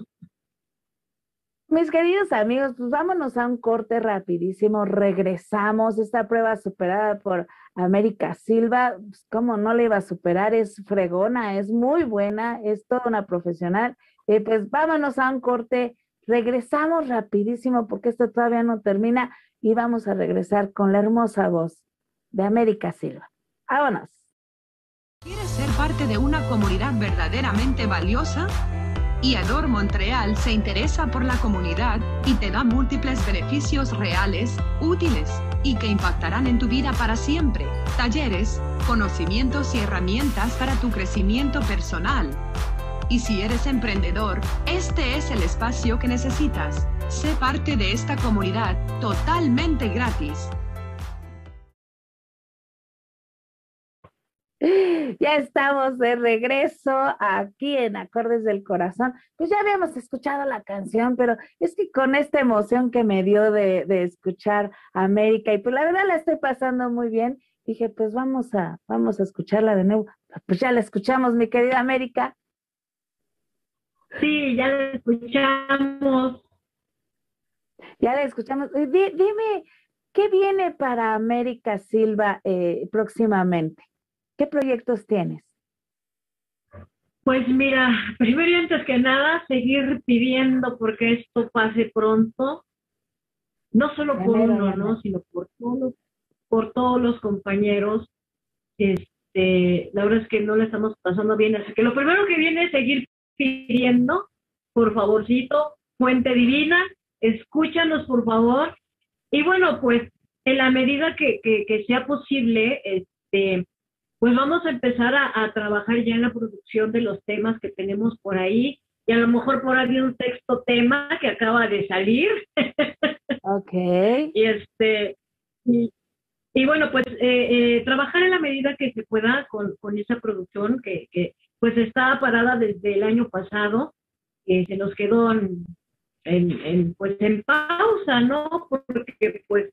Mis queridos amigos, pues vámonos a un corte rapidísimo. Regresamos. Esta prueba superada por América Silva, pues, ¿cómo no le iba a superar? Es fregona, es muy buena, es toda una profesional. Eh, pues vámonos a un corte Regresamos rapidísimo porque esto todavía no termina y vamos a regresar con la hermosa voz de América Silva. Vámonos. ¿Quieres ser parte de una comunidad verdaderamente valiosa? IADOR Montreal se interesa por la comunidad y te da múltiples beneficios reales, útiles y que impactarán en tu vida para siempre. Talleres, conocimientos y herramientas para tu crecimiento personal y si eres emprendedor, este es el espacio que necesitas. Sé parte de esta comunidad totalmente gratis. Ya estamos de regreso aquí en Acordes del Corazón. Pues ya habíamos escuchado la canción, pero es que con esta emoción que me dio de, de escuchar América, y pues la verdad la estoy pasando muy bien, dije, pues vamos a, vamos a escucharla de nuevo. Pues ya la escuchamos, mi querida América. Sí, ya la escuchamos. Ya la escuchamos. Eh, dime, ¿qué viene para América Silva eh, próximamente? ¿Qué proyectos tienes? Pues mira, primero y antes que nada, seguir pidiendo porque esto pase pronto, no solo por uno, ¿no? sino por todos, por todos los compañeros. Este, la verdad es que no le estamos pasando bien, así que lo primero que viene es seguir pidiendo, por favorcito, fuente divina, escúchanos por favor. Y bueno, pues en la medida que, que, sea posible, este, pues vamos a empezar a, trabajar ya en la producción de los temas que tenemos por ahí. Y a lo mejor por ahí un texto tema que acaba de salir. <laughs> Ok. y este, y, bueno, pues eh, eh, trabajar en la medida que se pueda con, con esa producción que, que, pues estaba parada desde el año pasado, que se nos quedó en, pues en pausa, ¿no? Porque pues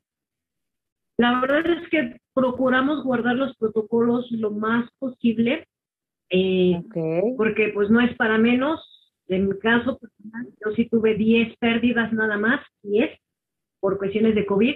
la verdad es que procuramos guardar los protocolos lo más posible, eh, porque pues no es para menos. En mi caso personal, yo sí tuve 10 pérdidas nada más, 10, por cuestiones de COVID.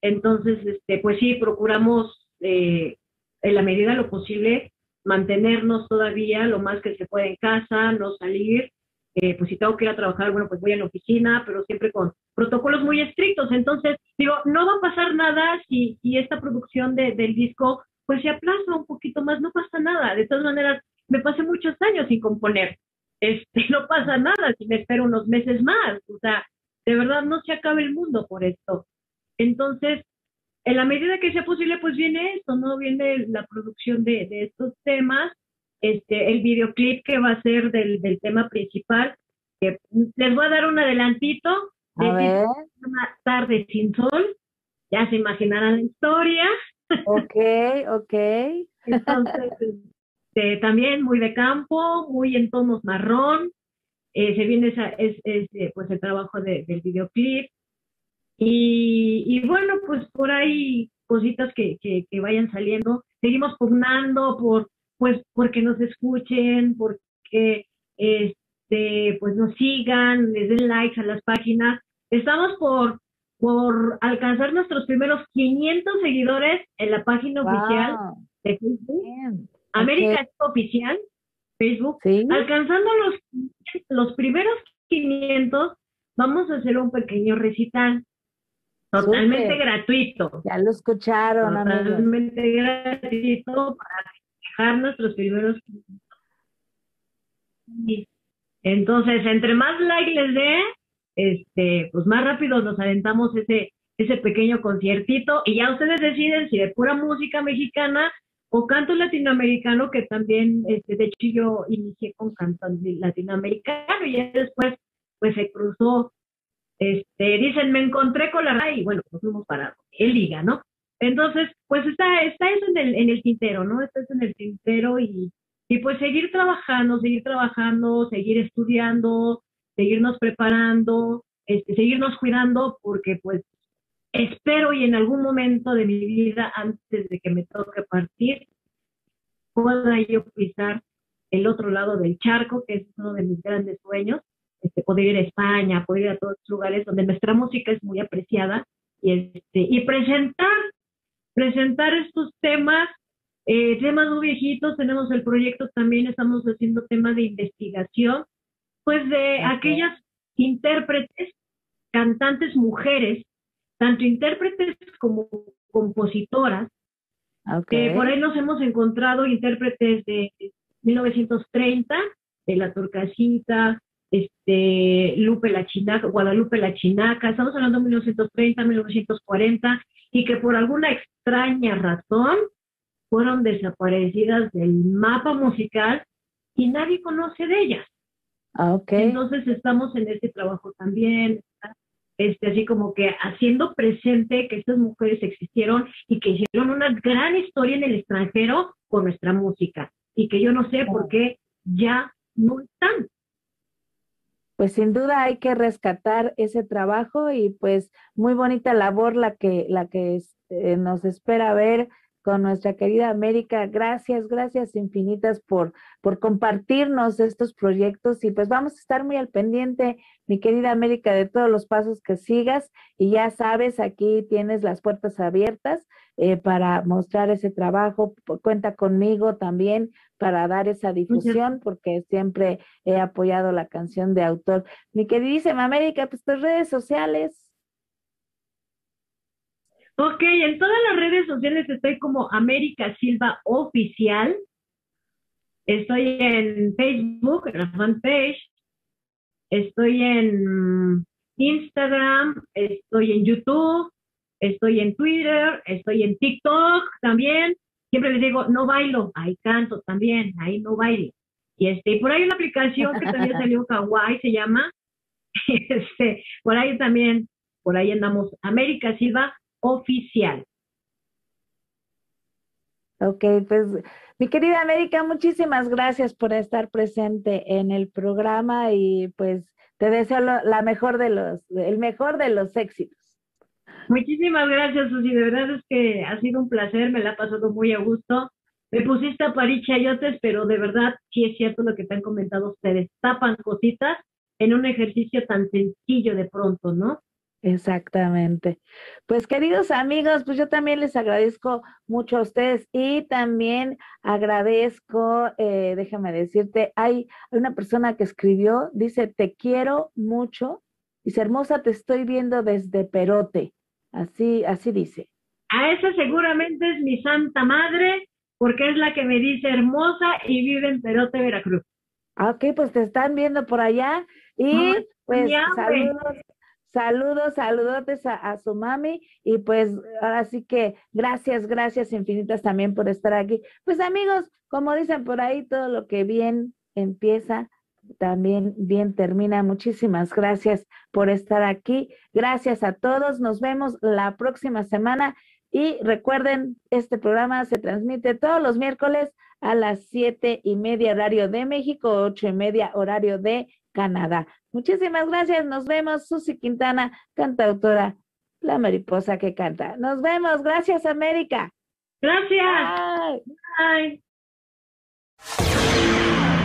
Entonces, este, pues sí, procuramos eh, en la medida de lo posible mantenernos todavía lo más que se puede en casa, no salir. Eh, pues si tengo que ir a trabajar, bueno, pues voy a la oficina, pero siempre con protocolos muy estrictos. Entonces, digo, no va a pasar nada si, si esta producción de, del disco pues se aplaza un poquito más, no pasa nada. De todas maneras, me pasé muchos años sin componer. Este, <laughs> no pasa nada si me espero unos meses más. O sea, de verdad no se acaba el mundo por esto. Entonces, en la medida que sea posible, pues viene esto, ¿no? Viene la producción de, estos temas, este, el videoclip que va a ser del, tema principal. Que les voy a dar un adelantito de una tarde sin sol. Ya se imaginarán la historia. Ok, ok. Entonces, <laughs> este, también muy de campo, muy en tonos marrón. Eh, se viene esa, es, eh, pues el trabajo del videoclip. Y, bueno, pues por ahí cositas que, que, vayan saliendo. Seguimos pugnando por, pues, porque nos escuchen, porque este, pues nos sigan, les den likes a las páginas. Estamos por, por alcanzar nuestros primeros 500 seguidores en la página oficial de Facebook. América Oficial, Facebook. Alcanzando los, los primeros 500, vamos a hacer un pequeño recital. Totalmente gratuito. Ya lo escucharon, Totalmente gratuito para dejar nuestros primeros. Entonces, entre más like les dé, este, pues más rápido nos aventamos ese, ese pequeño conciertito y ya ustedes deciden si de pura música mexicana o canto latinoamericano, que también, este, de hecho yo inicié con canto latinoamericano y después pues se cruzó, este, dicen, me encontré con la y bueno, pues fuimos para el liga, ¿no? Entonces, pues está, está eso en el, en el tintero, ¿no? Está eso en el tintero y, y pues seguir trabajando, seguir trabajando, seguir estudiando, seguirnos preparando, este, seguirnos cuidando, porque pues espero y en algún momento de mi vida, antes de que me toque partir, pueda yo pisar el otro lado del charco, que es uno de mis grandes sueños, este, poder ir a España, poder ir a todos los lugares donde nuestra música es muy apreciada y, este, y presentar, presentar estos temas, eh, temas muy viejitos, tenemos el proyecto también, estamos haciendo temas de investigación, pues de aquellas intérpretes, cantantes mujeres tanto intérpretes como compositoras. Okay. por ahí nos hemos encontrado intérpretes de 1930, de La Torcasita, este, Lupe la Chinaca, Guadalupe la Chinaca, estamos hablando de 1930, 1940, y que por alguna extraña razón fueron desaparecidas del mapa musical y nadie conoce de ellas. Ah, okay. Entonces estamos en este trabajo también, este, así como que haciendo presente que estas mujeres existieron y que hicieron una gran historia en el extranjero con nuestra música y que yo no sé por qué ya no están. Pues sin duda hay que rescatar ese trabajo y pues muy bonita labor la que, la que este, nos espera ver con nuestra querida América. Gracias, gracias infinitas por, por compartirnos estos proyectos y pues vamos a estar muy al pendiente, mi querida América, de todos los pasos que sigas y ya sabes, aquí tienes las puertas abiertas eh, para mostrar ese trabajo. Cuenta conmigo también para dar esa difusión porque siempre he apoyado la canción de autor. Mi queridísima América, pues tus redes sociales. Ok, en todas las redes sociales estoy como América Silva Oficial. Estoy en Facebook, en la fanpage. Estoy en Instagram, estoy en YouTube, estoy en Twitter, estoy en TikTok también. Siempre les digo, no bailo, ahí canto también, ahí no bailo. Y este, por ahí una aplicación que también salió Kawaii, se llama. <laughs> Este, por ahí también, por ahí andamos, América Silva oficial. Ok, pues mi querida América, muchísimas gracias por estar presente en el programa y pues te deseo la mejor de los, el mejor de los éxitos. Muchísimas gracias, Susi. De verdad es que ha sido un placer, me la ha pasado muy a gusto. Me pusiste a parir chayotes, pero de verdad sí es cierto lo que te han comentado ustedes. Tapan cositas en un ejercicio tan sencillo de pronto, ¿no? Exactamente. Pues queridos amigos, pues yo también les agradezco mucho a ustedes y también agradezco, eh, déjame decirte, hay una persona que escribió, dice, te quiero mucho, dice, hermosa, te estoy viendo desde Perote, así, así dice. A esa seguramente es mi santa madre, porque es la que me dice hermosa y vive en Perote, Veracruz. Ah, ok, pues te están viendo por allá y pues saludos Saludos, saludotes a, su mami y pues ahora sí que gracias, gracias infinitas también por estar aquí. Pues amigos, como dicen por ahí, todo lo que bien empieza, también bien termina. Muchísimas gracias por estar aquí. Gracias a todos. Nos vemos la próxima semana. Y recuerden, este programa se transmite todos los miércoles a las siete y media horario de México, ocho y media horario de Canadá. Muchísimas gracias. Nos vemos. Susi Quintana, cantautora, la mariposa que canta. Nos vemos. Gracias, América. Gracias. Bye. Bye.